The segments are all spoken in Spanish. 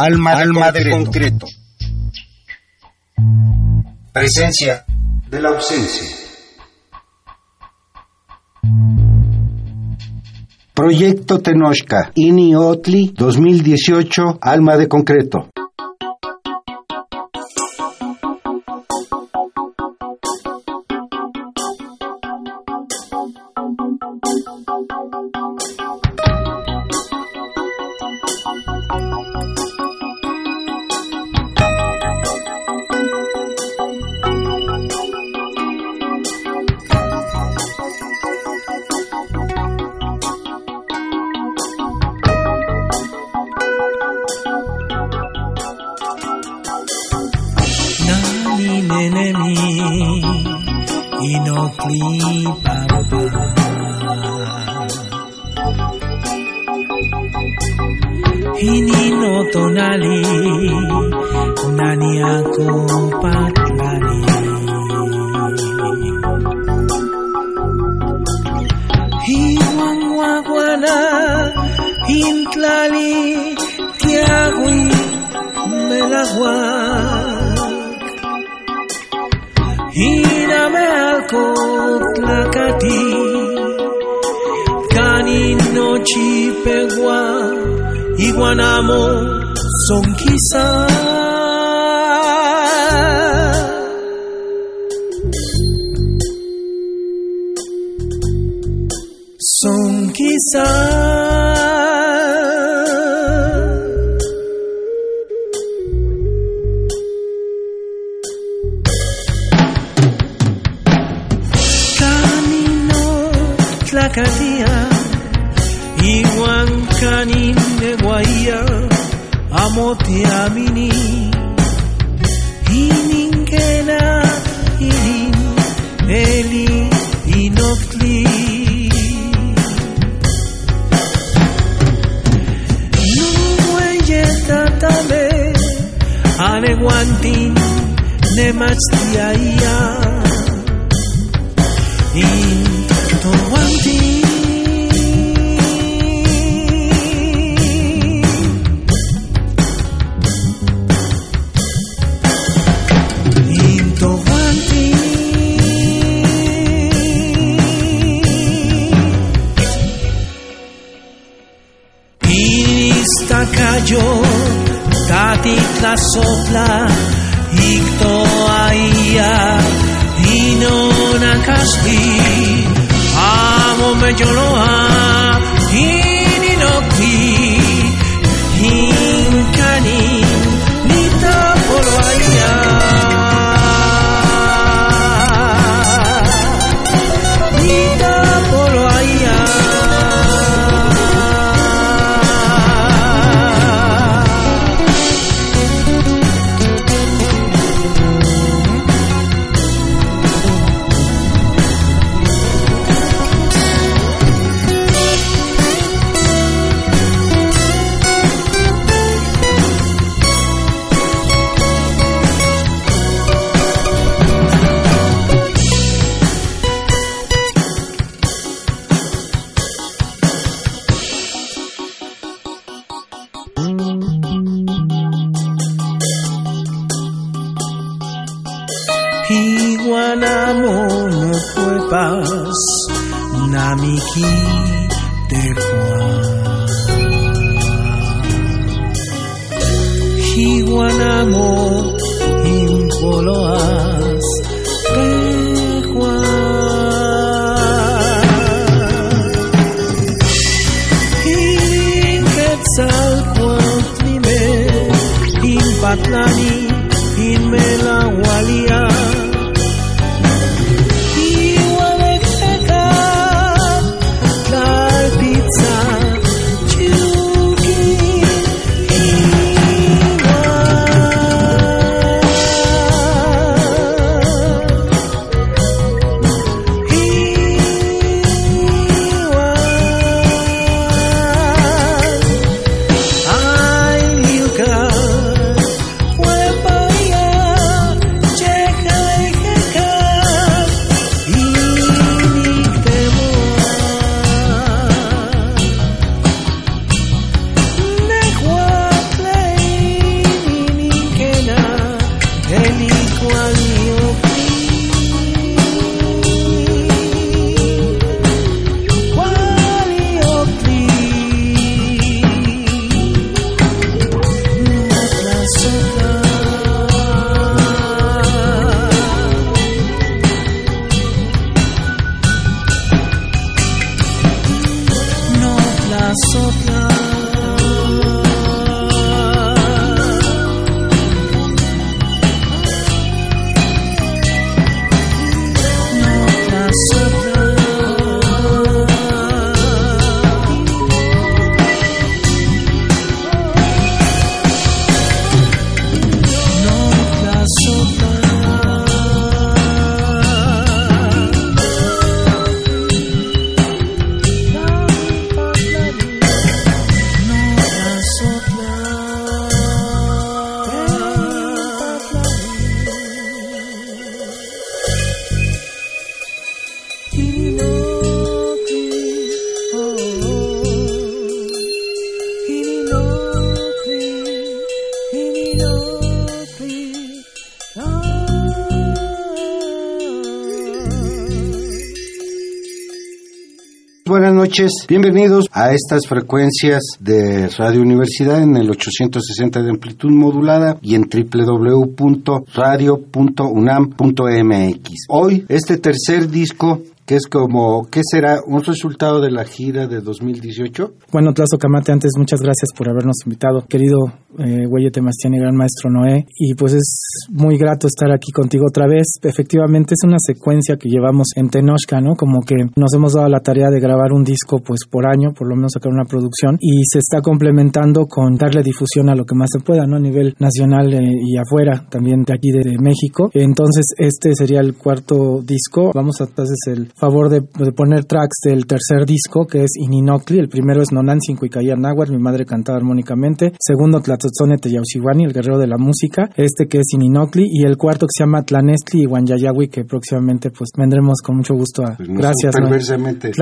Alma, Alma de concreto. Presencia de la ausencia. Proyecto Tenochca, INI Otli 2018, Alma de concreto. Acadia y Huancanín de Guaía, amote a mi You. Buenas bienvenidos a estas frecuencias de Radio Universidad en el 860 de amplitud modulada y en www.radio.unam.mx. Hoy, este tercer disco que es como, ¿qué será? ¿Un resultado de la gira de 2018? Bueno, Tlazo Camate, antes muchas gracias por habernos invitado, querido eh, Güeyete y gran maestro Noé, y pues es muy grato estar aquí contigo otra vez. Efectivamente es una secuencia que llevamos en Tenochca, ¿no? Como que nos hemos dado la tarea de grabar un disco pues por año, por lo menos sacar una producción, y se está complementando con darle difusión a lo que más se pueda, ¿no? A nivel nacional eh, y afuera, también de aquí de, México. Entonces, este sería el cuarto disco. Vamos a entonces el favor de, poner tracks del tercer disco, que es Ininocli. El primero es Nonancinco y Cayer Náhuatl, mi madre cantaba armónicamente. Segundo, Tlatzotzone Teyauxihuani, el guerrero de la música. Este que es Ininocli. Y el cuarto que se llama Tlanestli y Wanyayawi, que próximamente pues vendremos con mucho gusto a... Pues gracias. Perversamente.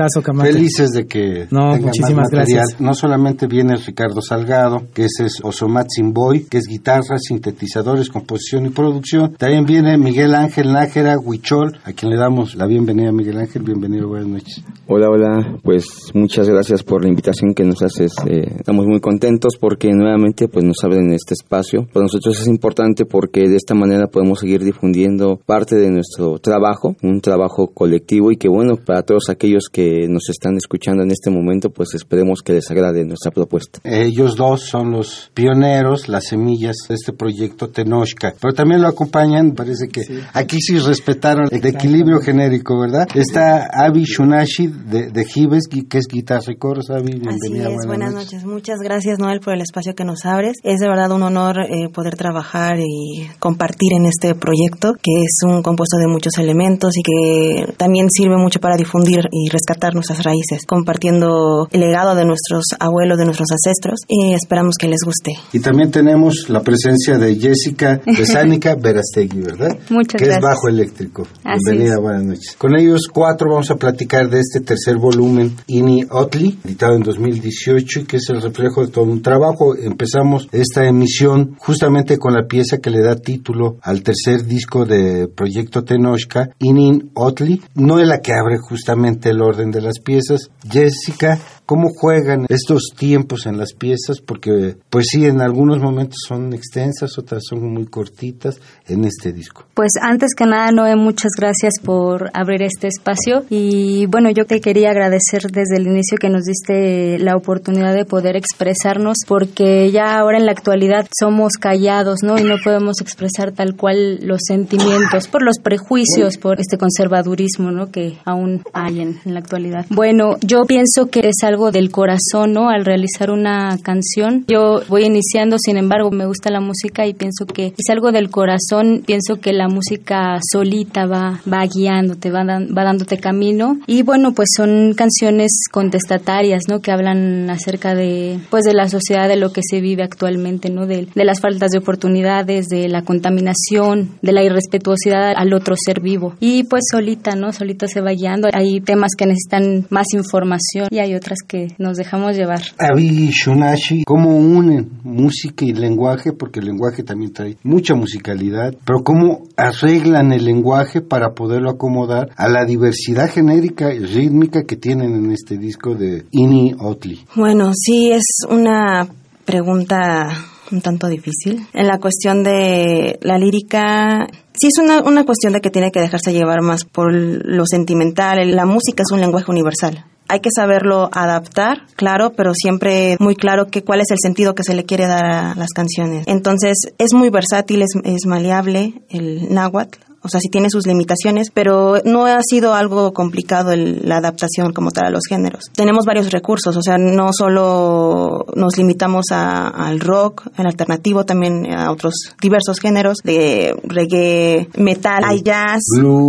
Felices de que no, muchísimas gracias. No solamente viene Ricardo Salgado, que ese es Osomat Boy, que es guitarra, sintetizadores, composición y producción. También viene Miguel Ángel Nájera Huichol, a quien le damos la bienvenida, Miguel Ángel bienvenido, buenas noches. Hola, hola, pues muchas gracias por la invitación que nos haces. Eh, estamos muy contentos porque nuevamente pues nos abren este espacio. Para nosotros es importante porque de esta manera podemos seguir difundiendo parte de nuestro trabajo, un trabajo colectivo y que bueno, para todos aquellos que nos están escuchando en este momento, pues esperemos que les agrade nuestra propuesta. Ellos dos son los pioneros, las semillas de este proyecto Tenochca, pero también lo acompañan, parece que aquí sí respetaron el equilibrio genérico, ¿verdad? Está Avi Shunashi de, de Gives, que es guitarra y coros. Avi, bienvenida. Así es, buenas, noches. Muchas gracias, Noel, por el espacio que nos abres. Es de verdad un honor eh, poder trabajar y compartir en este proyecto, que es un compuesto de muchos elementos y que también sirve mucho para difundir y rescatar nuestras raíces, compartiendo el legado de nuestros abuelos, de nuestros ancestros, y esperamos que les guste. Y también tenemos la presencia de Jessica Besánica Verastegui, ¿verdad? Muchas que gracias. es bajo eléctrico. Bienvenida, buenas noches. Con ellos cuatro vamos a platicar de este tercer volumen, Ini Otli, editado en 2018 y que es el reflejo de todo un trabajo. Empezamos esta emisión justamente con la pieza que le da título al tercer disco de Proyecto Tenochca, Inin Otli. No es la que abre justamente el orden de las piezas. Jessica, ¿cómo juegan estos tiempos en las piezas? Porque, pues sí, en algunos momentos son extensas, otras son muy cortitas en este disco. Pues antes que nada, Noé, muchas gracias por abrir este espacio. Y bueno, yo te quería agradecer desde el inicio que nos diste la oportunidad de poder expresarnos, porque ya ahora en la actualidad somos callados, ¿no? Y no podemos expresar tal cual los sentimientos por los prejuicios, por este conservadurismo, ¿no? Que aún hay en, la actualidad. Bueno, yo pienso que es algo del corazón, ¿no? Al realizar una canción, yo voy iniciando, sin embargo, me gusta la música y pienso que es algo del corazón. Pienso que la música solita va, va guiándote, va, va dándote camino. Y bueno, pues son canciones contestatarias, ¿no? Que hablan acerca de, pues de la sociedad, de lo que se vive actualmente, ¿no? De, de las faltas de oportunidades, de la contaminación, de la irrespetuosidad al otro ser vivo. Y pues solita, ¿no? Solita se va guiando. Hay temas que necesitan más información y hay otras que nos dejamos llevar. Avi y Shunashi, ¿cómo unen música y lenguaje? Porque el lenguaje también trae mucha musicalidad, pero ¿cómo arreglan el lenguaje para poderlo acomodar a la diversidad genérica y rítmica que tienen en este disco de Ini Otli? Bueno, sí, es una pregunta un tanto difícil. En la cuestión de la lírica, sí es una, cuestión de que tiene que dejarse llevar más por lo sentimental. La música es un lenguaje universal. Hay que saberlo adaptar, claro, pero siempre muy claro que cuál es el sentido que se le quiere dar a las canciones. Entonces, es muy versátil, es, es maleable el náhuatl o sea, sí tiene sus limitaciones, pero no ha sido algo complicado la adaptación como tal a los géneros. Tenemos varios recursos, o sea, no solo nos limitamos al rock, al alternativo, también a otros diversos géneros de reggae, metal, hay jazz,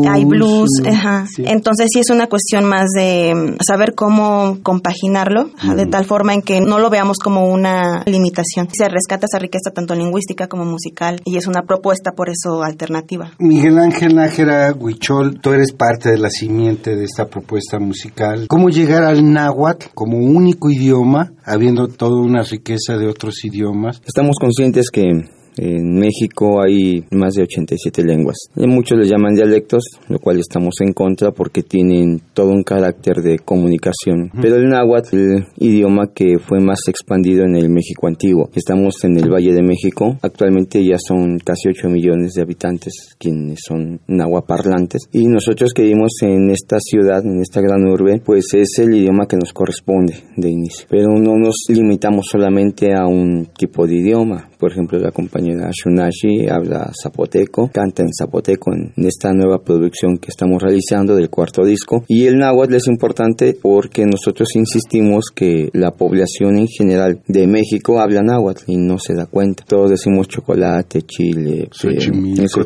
hay blues, entonces sí es una cuestión más de saber cómo compaginarlo de tal forma en que no lo veamos como una limitación. Se rescata esa riqueza tanto lingüística como musical y es una propuesta por eso alternativa. Miguel Ángel Nájera Huichol, tú eres parte de la simiente de esta propuesta musical. ¿Cómo llegar al náhuatl como único idioma, habiendo toda una riqueza de otros idiomas? Estamos conscientes que en México hay más de 87 lenguas. Muchos les llaman dialectos, lo cual estamos en contra porque tienen todo un carácter de comunicación. Pero el náhuatl, el idioma que fue más expandido en el México antiguo. Estamos en el Valle de México. Actualmente ya son casi 8 millones de habitantes quienes son náhuatl Y nosotros que vivimos en esta ciudad, en esta gran urbe, pues es el idioma que nos corresponde de inicio. Pero no nos limitamos solamente a un tipo de idioma. Por ejemplo, la compañera Shunashi habla zapoteco, canta en zapoteco en esta nueva producción que estamos realizando del cuarto disco. Y el náhuatl es importante porque nosotros insistimos que la población en general de México habla náhuatl y no se da cuenta. Todos decimos chocolate, chile, Xochimilco,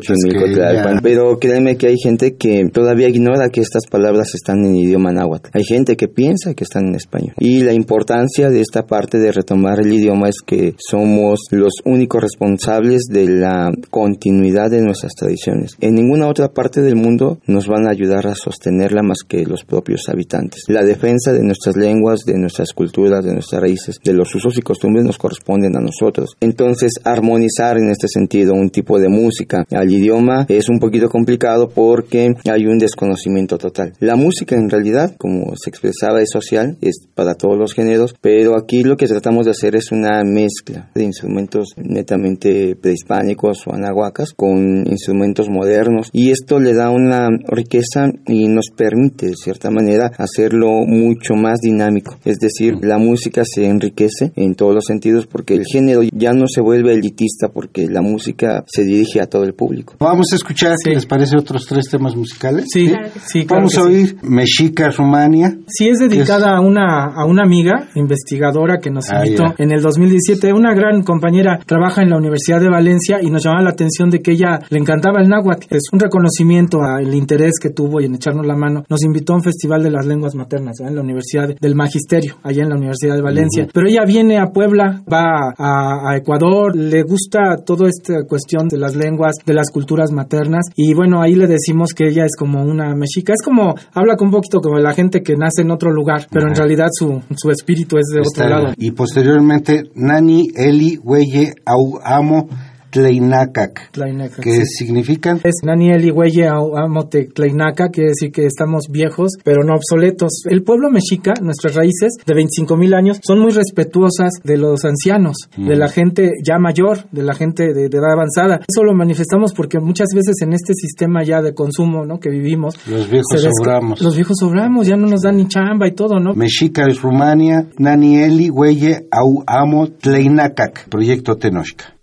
pero créeme que hay gente que todavía ignora que estas palabras están en idioma náhuatl. Hay gente que piensa que están en español. Y la importancia de esta parte de retomar el idioma es que somos los únicos responsables de la continuidad de nuestras tradiciones. En ninguna otra parte del mundo nos van a ayudar a sostenerla más que los propios habitantes. La defensa de nuestras lenguas, de nuestras culturas, de nuestras raíces, de los usos y costumbres nos corresponden a nosotros. Entonces, armonizar en este sentido un tipo de música al idioma es un poquito complicado porque hay un desconocimiento total. La música en realidad, como se expresaba, es social, es para todos los géneros, pero aquí lo que tratamos de hacer es una mezcla de instrumentos netamente prehispánicos o anahuacas con instrumentos modernos y esto le da una riqueza y nos permite de cierta manera hacerlo mucho más dinámico. Es decir, la música se enriquece en todos los sentidos porque el género ya no se vuelve elitista porque la música se dirige a todo el público. Vamos a escuchar, si ¿les parece otros tres temas musicales? Sí, sí, Vamos a oír Mexica Rumania. Sí, es dedicada a una a una amiga investigadora que nos ah, invitó en el 2017, una gran compañera trabaja en la Universidad de Valencia y nos llamaba la atención de que ella le encantaba el náhuatl. Es un reconocimiento al interés que tuvo y en echarnos la mano. Nos invitó a un festival de las lenguas maternas en la Universidad del Magisterio, allá en la Universidad de Valencia. Pero ella viene a Puebla, va a, Ecuador, le gusta toda esta cuestión de las lenguas, de las culturas maternas y bueno, ahí le decimos que ella es como una mexica. Es como, habla con un poquito como la gente que nace en otro lugar, pero en realidad su, su espíritu es de otro lado. Y posteriormente, Nani Eli Weye Au Amo como Tleinakak, que significan es Naniel Huelle Amote Tleinaka, quiere decir que estamos viejos, pero no obsoletos. El pueblo mexica, nuestras raíces de 25 mil años, son muy respetuosas de los ancianos, de la gente ya mayor, de la gente de, edad avanzada. Eso lo manifestamos porque muchas veces en este sistema ya de consumo, ¿no? Que vivimos, los viejos sobramos. Los viejos sobramos, ya no nos dan ni chamba y todo, ¿no? Mexica es Rumania, Nanieli Huelle Au Amo Tleinakak, Proyecto Tenochca.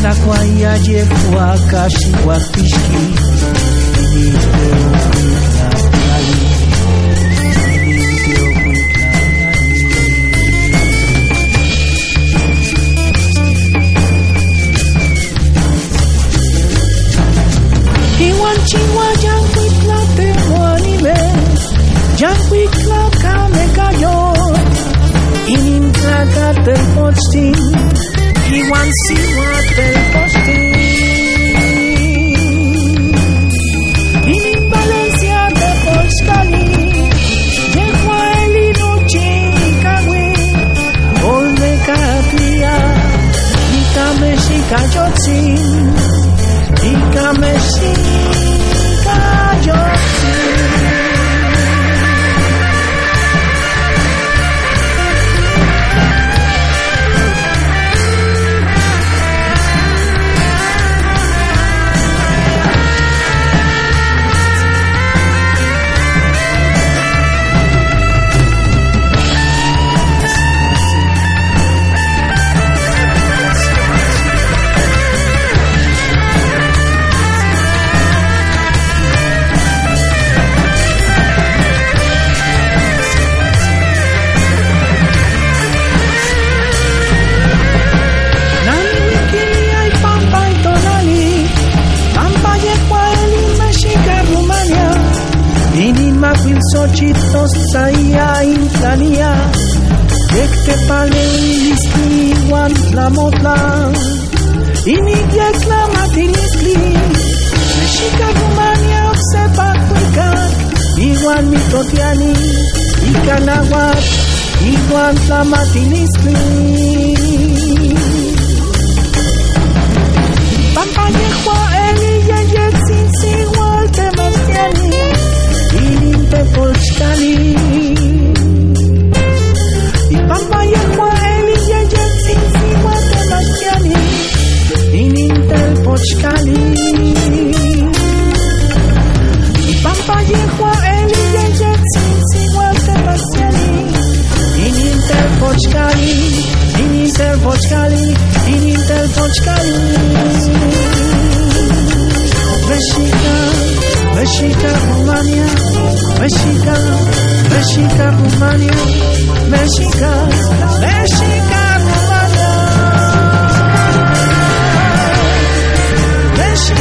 Xitlacuaya yefuaca Mexica, Mexica, Rumania, Mexica, Mexica, Rumania. Mexica,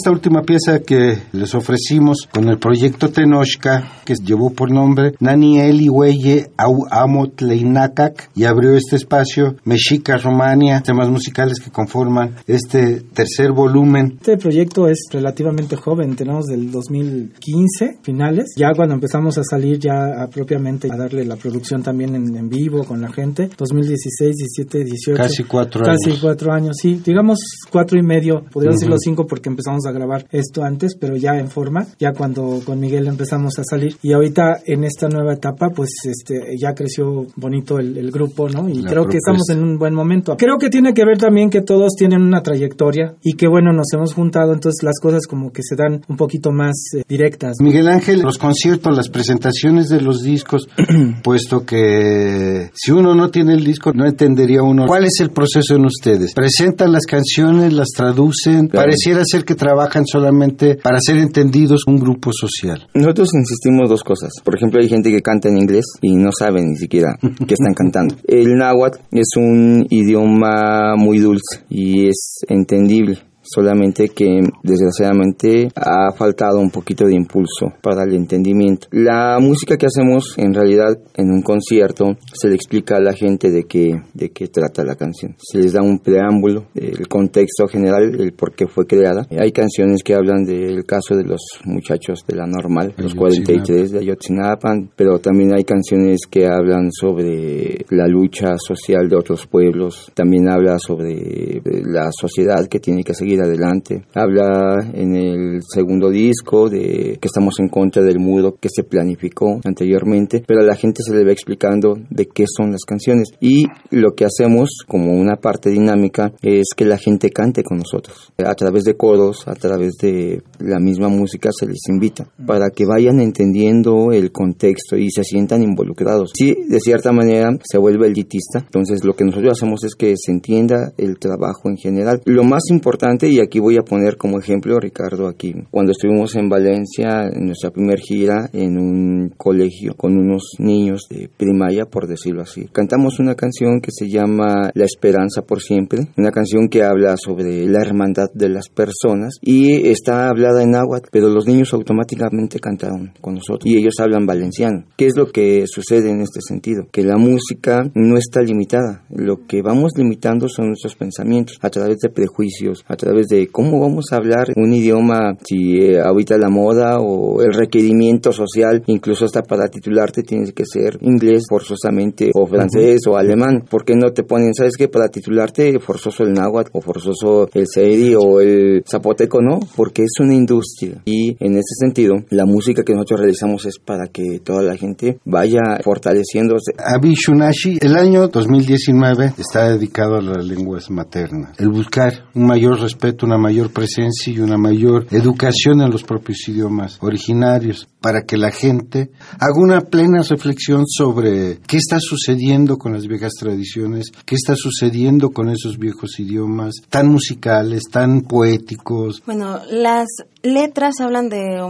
Esta última pieza que les ofrecimos con el proyecto Tenochca, que llevó por nombre Nani Eli Weye Au Leinakak, y abrió este espacio Mexica Romania, temas musicales que conforman este tercer volumen. Este proyecto es relativamente joven, tenemos del 2015 finales, ya cuando empezamos a salir ya propiamente a darle la producción también en, vivo con la gente, 2016, 17, 18. Casi cuatro años. Casi cuatro años, sí, digamos cuatro y medio, podría decir los cinco porque empezamos a grabar esto antes, pero ya en forma, ya cuando con Miguel empezamos a salir y ahorita en esta nueva etapa pues este ya creció bonito el, grupo, ¿no? Y creo que estamos en un buen momento. Creo que tiene que ver también que todos tienen una trayectoria y que bueno, nos hemos juntado, entonces las cosas como que se dan un poquito más eh, directas. Miguel Ángel, los conciertos, las presentaciones de los discos, puesto que si uno no tiene el disco no entendería uno cuál es el proceso en ustedes. Presentan las canciones, las traducen, pareciera ser que trabajan solamente para ser entendidos un grupo social. Nosotros insistimos dos cosas. Por ejemplo, hay gente que canta en inglés y no sabe ni siquiera qué están cantando. El náhuatl es un idioma muy dulce y es entendible solamente que desgraciadamente ha faltado un poquito de impulso para el entendimiento. La música que hacemos en realidad en un concierto se le explica a la gente de qué, de qué trata la canción. Se les da un preámbulo, el contexto general, el por qué fue creada. Hay canciones que hablan del caso de los muchachos de la normal, los 43 de Ayotzinapan, pero también hay canciones que hablan sobre la lucha social de otros pueblos, también habla sobre la sociedad que tiene que seguir adelante. Habla en el segundo disco de que estamos en contra del muro que se planificó anteriormente, pero a la gente se le va explicando de qué son las canciones. Y lo que hacemos como una parte dinámica es que la gente cante con nosotros. A través de coros, a través de la misma música se les invita para que vayan entendiendo el contexto y se sientan involucrados. Sí, de cierta manera se vuelve elitista, entonces lo que nosotros hacemos es que se entienda el trabajo en general. Lo más importante y aquí voy a poner como ejemplo, Ricardo, aquí, cuando estuvimos en Valencia, en nuestra primera gira, en un colegio con unos niños de primaria, por decirlo así. Cantamos una canción que se llama La Esperanza por Siempre, una canción que habla sobre la hermandad de las personas y está hablada en náhuatl, pero los niños automáticamente cantaron con nosotros y ellos hablan valenciano. ¿Qué es lo que sucede en este sentido? Que la música no está limitada, lo que vamos limitando son nuestros pensamientos a través de prejuicios, a través de cómo vamos a hablar un idioma si eh, ahorita la moda o el requerimiento social, incluso hasta para titularte tienes que ser inglés forzosamente o francés o alemán. ¿Por qué no te ponen, sabes que para titularte forzoso el náhuatl o forzoso el seiri o el zapoteco? No, porque es una industria y en ese sentido la música que nosotros realizamos es para que toda la gente vaya fortaleciéndose. Abishunashi, el año 2019 está dedicado a las lenguas maternas. El buscar un mayor respeto una mayor presencia y una mayor educación en los propios idiomas originarios para que la gente haga una plena reflexión sobre qué está sucediendo con las viejas tradiciones, qué está sucediendo con esos viejos idiomas tan musicales, tan poéticos. Bueno, las letras hablan de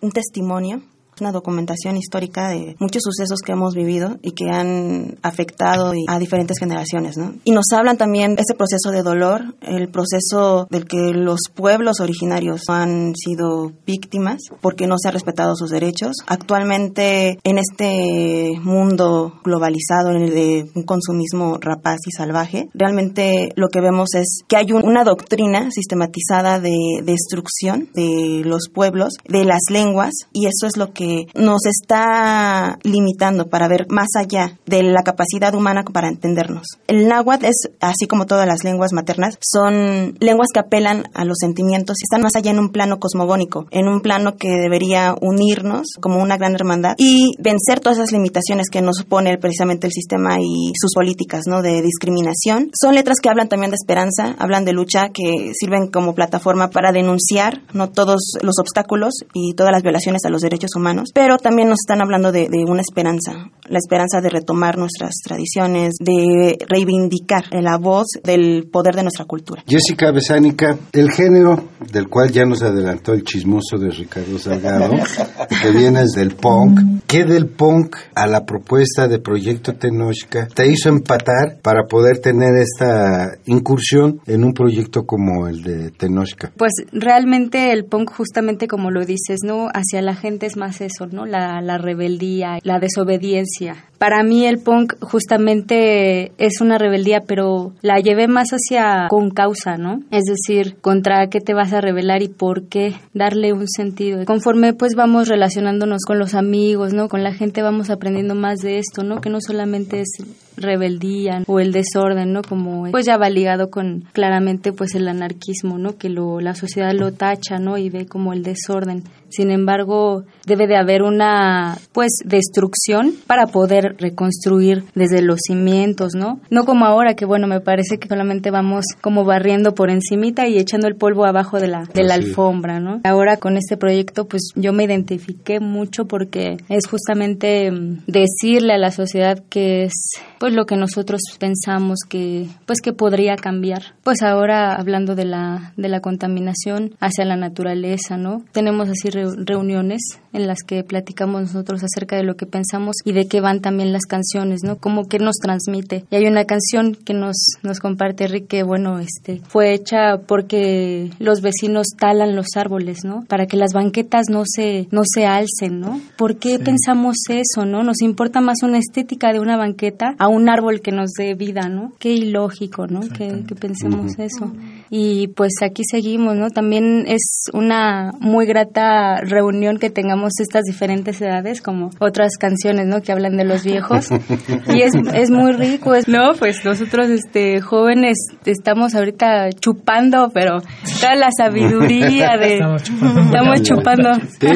un testimonio una documentación histórica de muchos sucesos que hemos vivido y que han afectado a diferentes generaciones, ¿no? Y nos hablan también ese proceso de dolor, el proceso del que los pueblos originarios han sido víctimas porque no se han respetado sus derechos. Actualmente en este mundo globalizado, en el de un consumismo rapaz y salvaje, realmente lo que vemos es que hay una doctrina sistematizada de destrucción de los pueblos, de las lenguas, y eso es lo que nos está limitando para ver más allá de la capacidad humana para entendernos. El náhuatl es, así como todas las lenguas maternas, son lenguas que apelan a los sentimientos y están más allá en un plano cosmogónico, en un plano que debería unirnos como una gran hermandad y vencer todas esas limitaciones que nos pone precisamente el sistema y sus políticas ¿no? de discriminación. Son letras que hablan también de esperanza, hablan de lucha, que sirven como plataforma para denunciar no todos los obstáculos y todas las violaciones a los derechos humanos pero también nos están hablando de, una esperanza. la esperanza de retomar nuestras tradiciones, de reivindicar la voz del poder de nuestra cultura. Jessica Besánica, el género del cual ya nos adelantó el chismoso de Ricardo Salgado, que viene del punk, ¿qué del punk a la propuesta de Proyecto Tenochca te hizo empatar para poder tener esta incursión en un proyecto como el de Tenochca? Pues realmente el punk justamente como lo dices, ¿no? Hacia la gente es más eso, ¿no? La, la rebeldía, la desobediencia. Para mí el punk justamente es una rebeldía, pero la llevé más hacia con causa, ¿no? Es decir, contra qué te vas a rebelar y por qué darle un sentido. Conforme pues vamos relacionándonos con los amigos, ¿no? Con la gente vamos aprendiendo más de esto, ¿no? Que no solamente es rebeldía o el desorden, ¿no? Como pues ya va ligado con claramente pues el anarquismo, ¿no? Que lo la sociedad lo tacha, ¿no? Y ve como el desorden. Sin embargo, debe de haber una pues destrucción para poder reconstruir desde los cimientos, ¿no? No como ahora que bueno, me parece que solamente vamos como barriendo por encimita y echando el polvo abajo de la de la alfombra, ¿no? Ahora con este proyecto pues yo me identifiqué mucho porque es justamente mm, decirle a la sociedad que es pues lo que nosotros pensamos que pues que podría cambiar. Pues ahora hablando de la de la contaminación hacia la naturaleza, ¿no? Tenemos así reuniones en las que platicamos nosotros acerca de lo que pensamos y de qué van también las canciones, ¿no? Como que nos transmite. Y hay una canción que nos, nos comparte Rick que, bueno, este, fue hecha porque los vecinos talan los árboles, ¿no? Para que las banquetas no se, no se alcen, ¿no? ¿Por qué pensamos eso, no? Nos importa más una estética de una banqueta a un árbol que nos dé vida, ¿no? Qué ilógico, ¿no? Que, que pensemos eso. Y pues aquí seguimos, ¿no? También es una muy grata reunión que tengamos estas diferentes edades, como otras canciones, ¿no? Que hablan de los viejos. y es, es muy rico, es, ¿no? Pues nosotros, este, jóvenes, estamos ahorita chupando, pero toda la sabiduría de... Estamos chupando. De,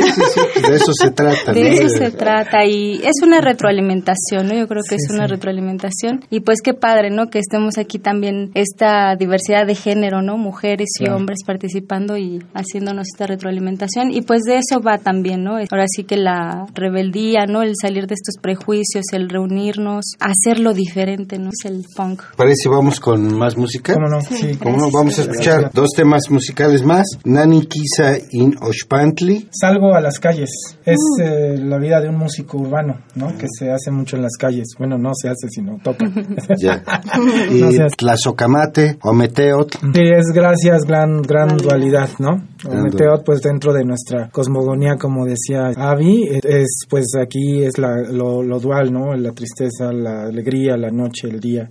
eso se trata. De eso se trata y es una retroalimentación, ¿no? Yo creo que es una retroalimentación. Y pues qué padre, ¿no? Que estemos aquí también esta diversidad de género, ¿no? Mujeres y hombres participando y haciéndonos esta retroalimentación. Y pues de eso va también, ¿no? Ahora sí que la rebeldía, ¿no? El salir de estos prejuicios, el reunirnos, hacerlo diferente, ¿no? Es el punk. Parece, vamos con más música. ¿Cómo no? Sí. ¿Cómo no? Vamos a escuchar dos temas musicales más. Nani Kisa in Oshpantli. Salgo a las calles. Es uh. eh, la vida de un músico urbano, ¿no? Que se hace mucho en las calles. Bueno, no se hace, sino toca. ya. Y no Tlazocamate o Meteot. Sí, es gracias, gran, gran dualidad, ¿no? O Meteot, pues dentro de nuestra cosmogonía, como decía Avi, es pues aquí es la, lo, lo dual, ¿no? La tristeza, la alegría, la noche, el día.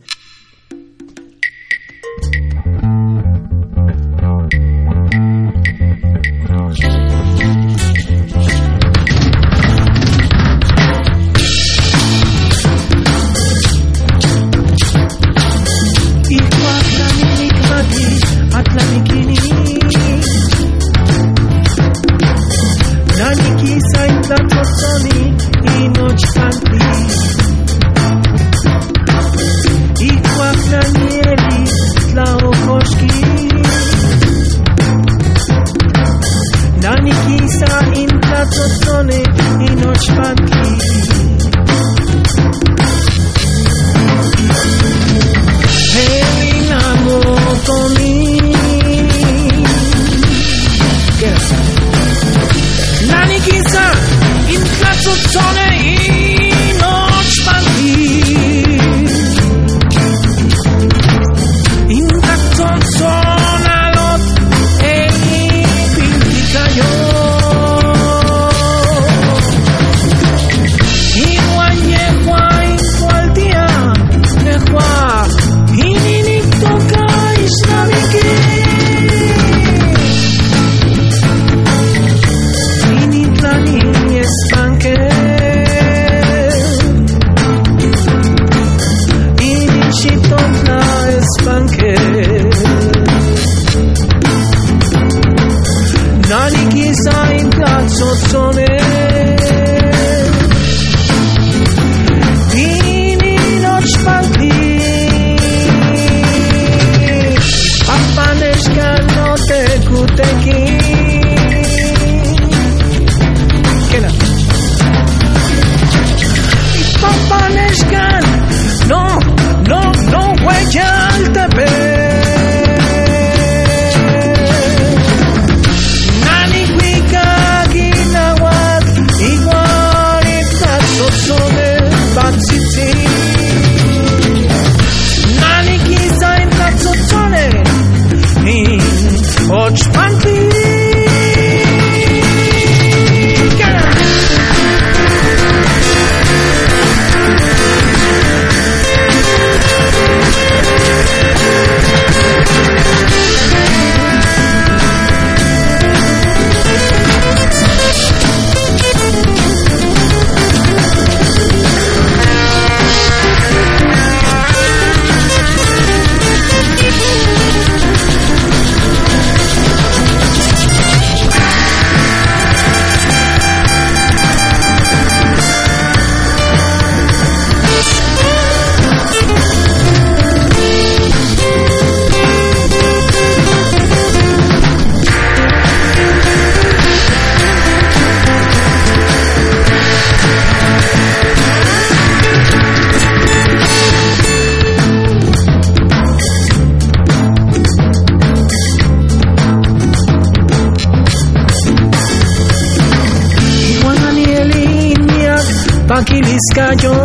Cayó.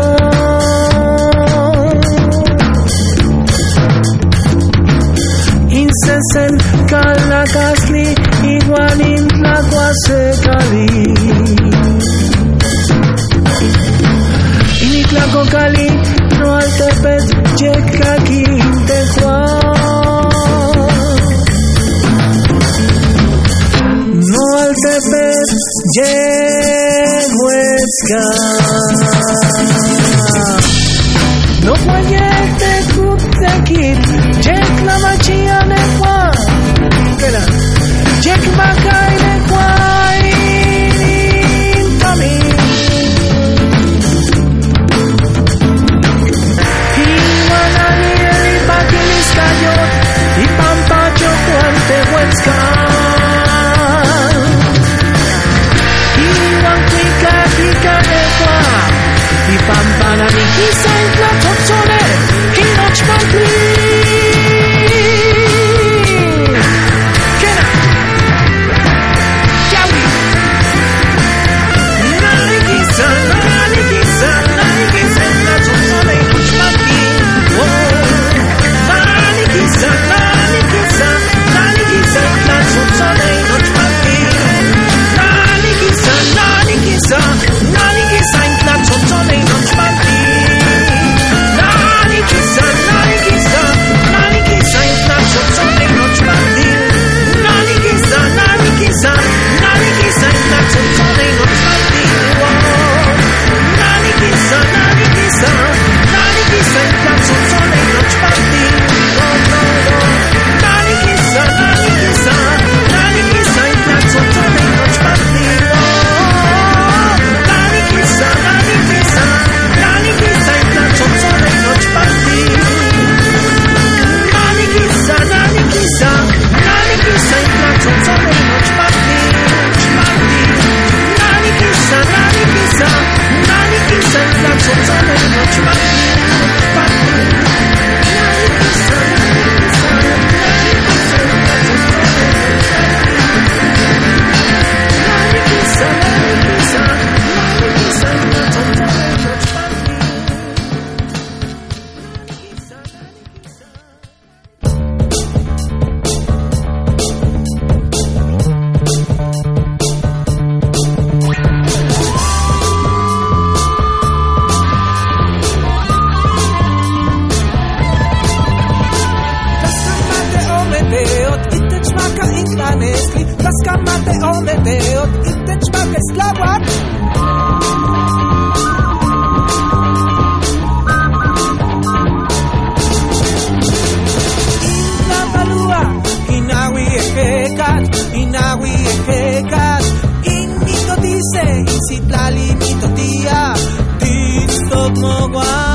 么挂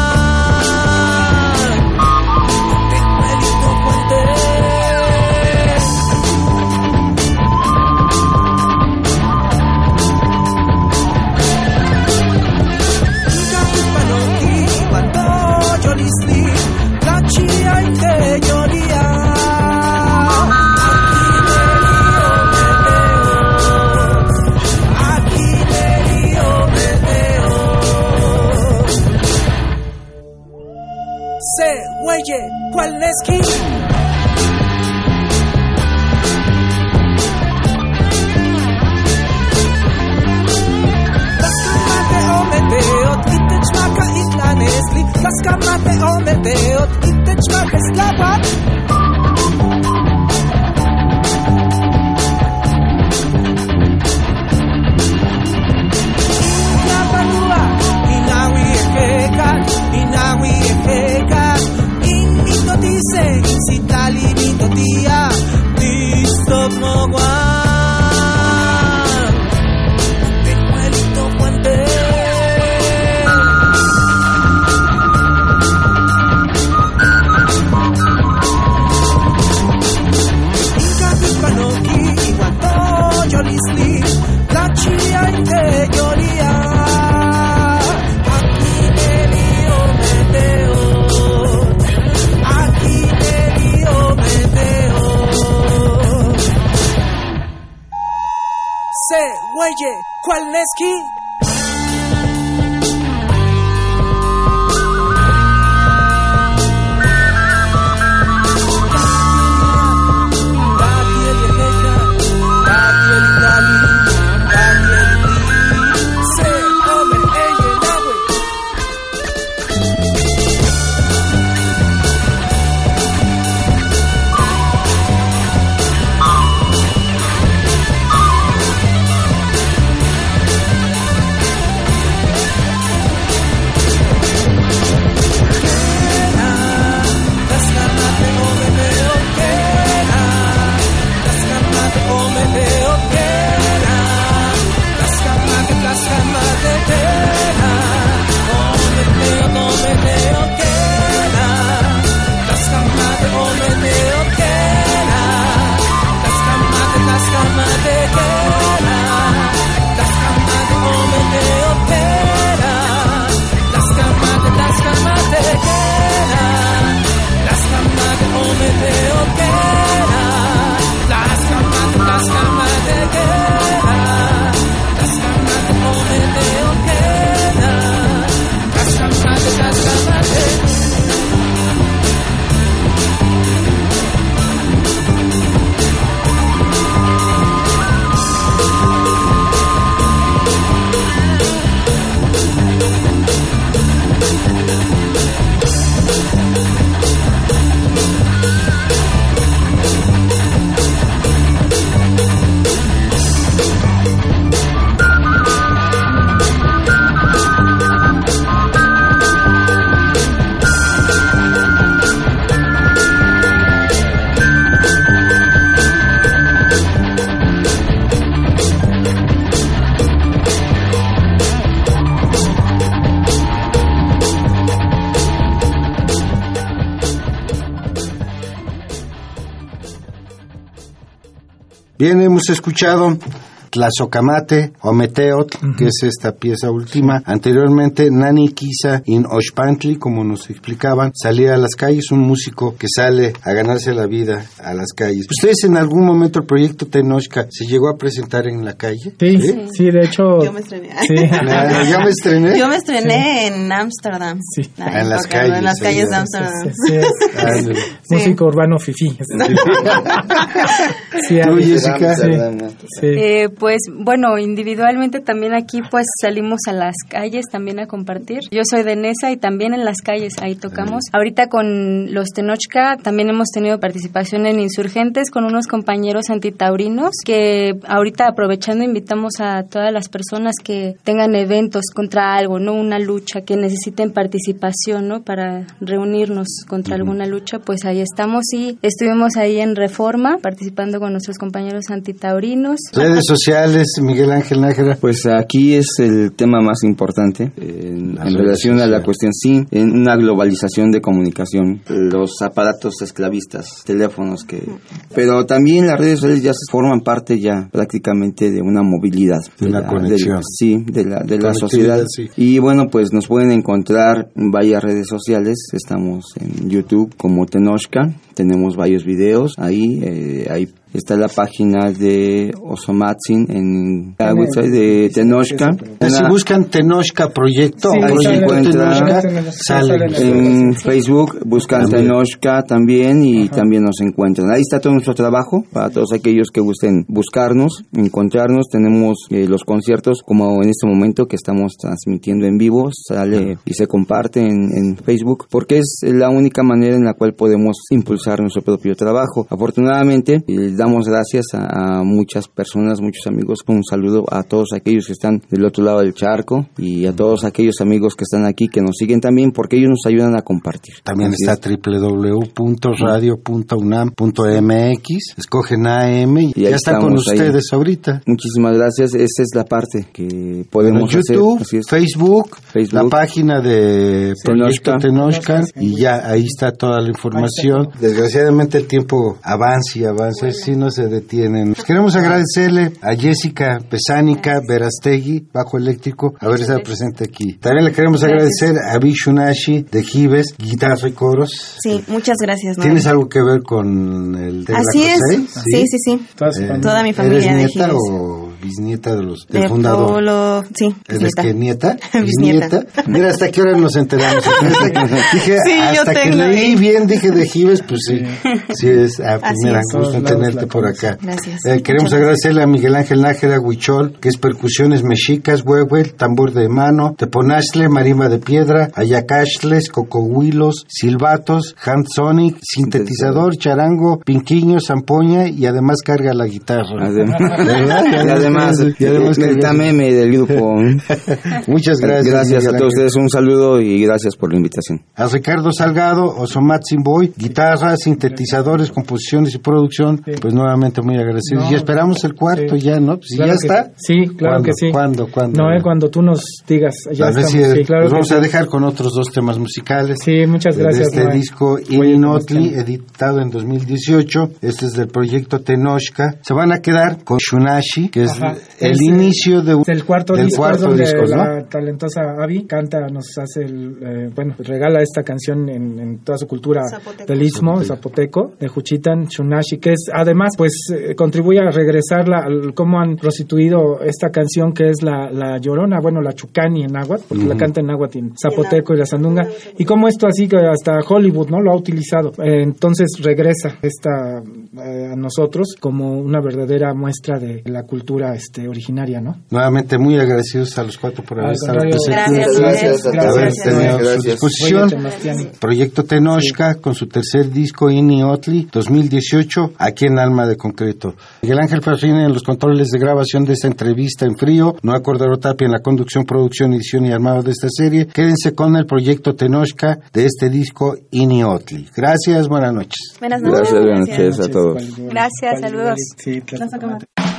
Bien, hemos escuchado Tlazocamate o Meteot, que es esta pieza última. Anteriormente, Nani Kisa in Oshpantli, como nos explicaban, salía a las calles, un músico que sale a ganarse la vida a las calles. ¿Ustedes en algún momento el proyecto Tenochca se llegó a presentar en la calle? Sí, sí, de hecho. Yo me estrené. Sí. Ah, ¿Ya me estrené? Yo me estrené en Ámsterdam. Sí. Ahí, En las calles, En las calles de Ámsterdam. Músico urbano fifí. Sí, ¿Tú, hay- Jessica? Pues bueno, individualmente también aquí pues salimos a las calles también a compartir. Yo soy de Nesa y también en las calles ahí tocamos. Ahorita con los Tenochca también hemos tenido participación en Insurgentes con unos compañeros antitaurinos que ahorita aprovechando invitamos a todas las personas que tengan eventos contra algo, ¿no? Una lucha, que necesiten participación, ¿no? Para reunirnos contra alguna lucha, pues ahí estamos y estuvimos ahí en Reforma participando con nuestros compañeros antitaurinos. Redes sociales, Miguel Ángel Nájera. Pues aquí es el tema más importante en, relación a la sociales. cuestión, sí, en una globalización de comunicación, los aparatos esclavistas, teléfonos que... Pero también las redes sociales ya forman parte ya prácticamente de una movilidad. De una la- conexión. sí, de la, de sociedad. sí. Y bueno, pues nos pueden encontrar en varias redes sociales. Estamos en YouTube como Tenochca. Tenemos varios videos ahí. eh, ahí está la página de Osomatsin en la website de Tenochca. Si buscan Tenochca Proyecto Sí, o ahí se Proyecto encuentra- Tenochca, salen. en Facebook buscan También. Tenochca también y también nos encuentran. Ahí está todo nuestro trabajo para todos aquellos que gusten buscarnos, encontrarnos. Tenemos eh, los conciertos como en este momento que estamos transmitiendo en vivo, sale y se comparte en, en Facebook porque es la única manera en la cual podemos impulsar nuestro propio trabajo. Afortunadamente, eh, damos gracias a, a muchas personas, muchos amigos. Un saludo a todos aquellos que están del otro lado del charco y a todos aquellos amigos que están aquí que nos siguen también porque ellos nos ayudan a compartir. También Así está es. www.radio.unam.mx. Escogen AM y, Y ahí ya está con ahí. ustedes ahorita. Muchísimas gracias. Esa es la parte que podemos Bueno, YouTube, hacer. Facebook, Facebook. la página de Proyecto Tenochca. Tenochca y ya ahí está toda la información. Desgraciadamente el tiempo avanza y avanza, si no se detienen. Queremos agradecerle a Jessica Pesánica Verastegui, bajo eléctrico, haber estado presente aquí. También le queremos agradecer a Vishunashi de Gives, guitarra y coros. Sí, muchas gracias. Noel. ¿Tienes algo que ver con el de Así es. Sí, sí, sí. Toda su Eh. Toda mi familia de ¿Eres nieta Gives. o bisnieta de los, del De fundador? Polo, sí. ¿Eres bisnieta. que nieta? Bisnieta. Mira, ¿hasta qué hora nos enteramos? dije, Sí, yo hasta que tengo leí bien, dije de Gives, pues sí. Sí, es. Ah, pues Así mira, es. gusto en tenerte por acá. Gracias. Eh, queremos Muchas agradecerle a Miguel Ángel Nájera Huichol, que es percusiones mexicas, huehuel, tambor de mano, teponazle, marimba de piedra, ayacashles, cocohuilos, silbatos, hand sonic, sintetizador, charango, pinquiño, zampoña y además carga la guitarra. Además, ¿Verdad? Además, y además el carga- tameme del grupo. Muchas gracias. Gracias a todos ustedes. Un saludo y gracias por la invitación. A Ricardo Salgado, Osomatsin Boy, guitarra, sintetizadores, composiciones y producción, pues nuevamente muy agradecidos. No, y esperamos el cuarto sí. ya, ¿no? Pues, Claro ya está. Sí, Sí, claro ¿Cuándo? que sí. ¿Cuándo? ¿Cuándo? No, eh, cuando tú nos digas. Ya A ver estamos. si sí, claro nos que vamos sí. a dejar con otros dos temas musicales. Sí, muchas de gracias. este Noé. disco Oye, Inotli, Sebastián. editado en 2018. Este es del proyecto Tenochca. Se van a quedar con Shunashi, que es Ajá. el Es, inicio de el cuarto del disco cuarto donde disco, ¿no? la talentosa Avi canta, nos hace, el, eh, bueno, regala esta canción en, en toda su cultura Zapoteco. del istmo, zapoteco, de Juchitan, Shunashi, que es, además, pues, eh, contribuye a regresar la, al- cómo han prostituido esta canción que es la, la llorona, bueno, la chucani en náhuatl, porque la canta en náhuatl, en zapoteco y la sandunga, y cómo esto así que hasta Hollywood, ¿no? Lo ha utilizado. Eh, entonces regresa esta eh, a nosotros como una verdadera muestra de la cultura este, originaria, ¿no? Nuevamente muy agradecidos a los cuatro por haber estado presentes. Gracias, haber tenido Gracias. su disposición. Proyecto Tenochca con su tercer disco Ini Otli 2018 aquí en Alma de Concreto. Miguel Ángel Ferrini en los controles de grabación de esta entrevista en frío, no Cordero Tapia en la conducción, producción, edición y armado de esta serie. Quédense con el proyecto Tenochca de este disco Ini Otli. Gracias, buenas noches. Buenas noches. Gracias, buenas noches a todos. Gracias, saludos.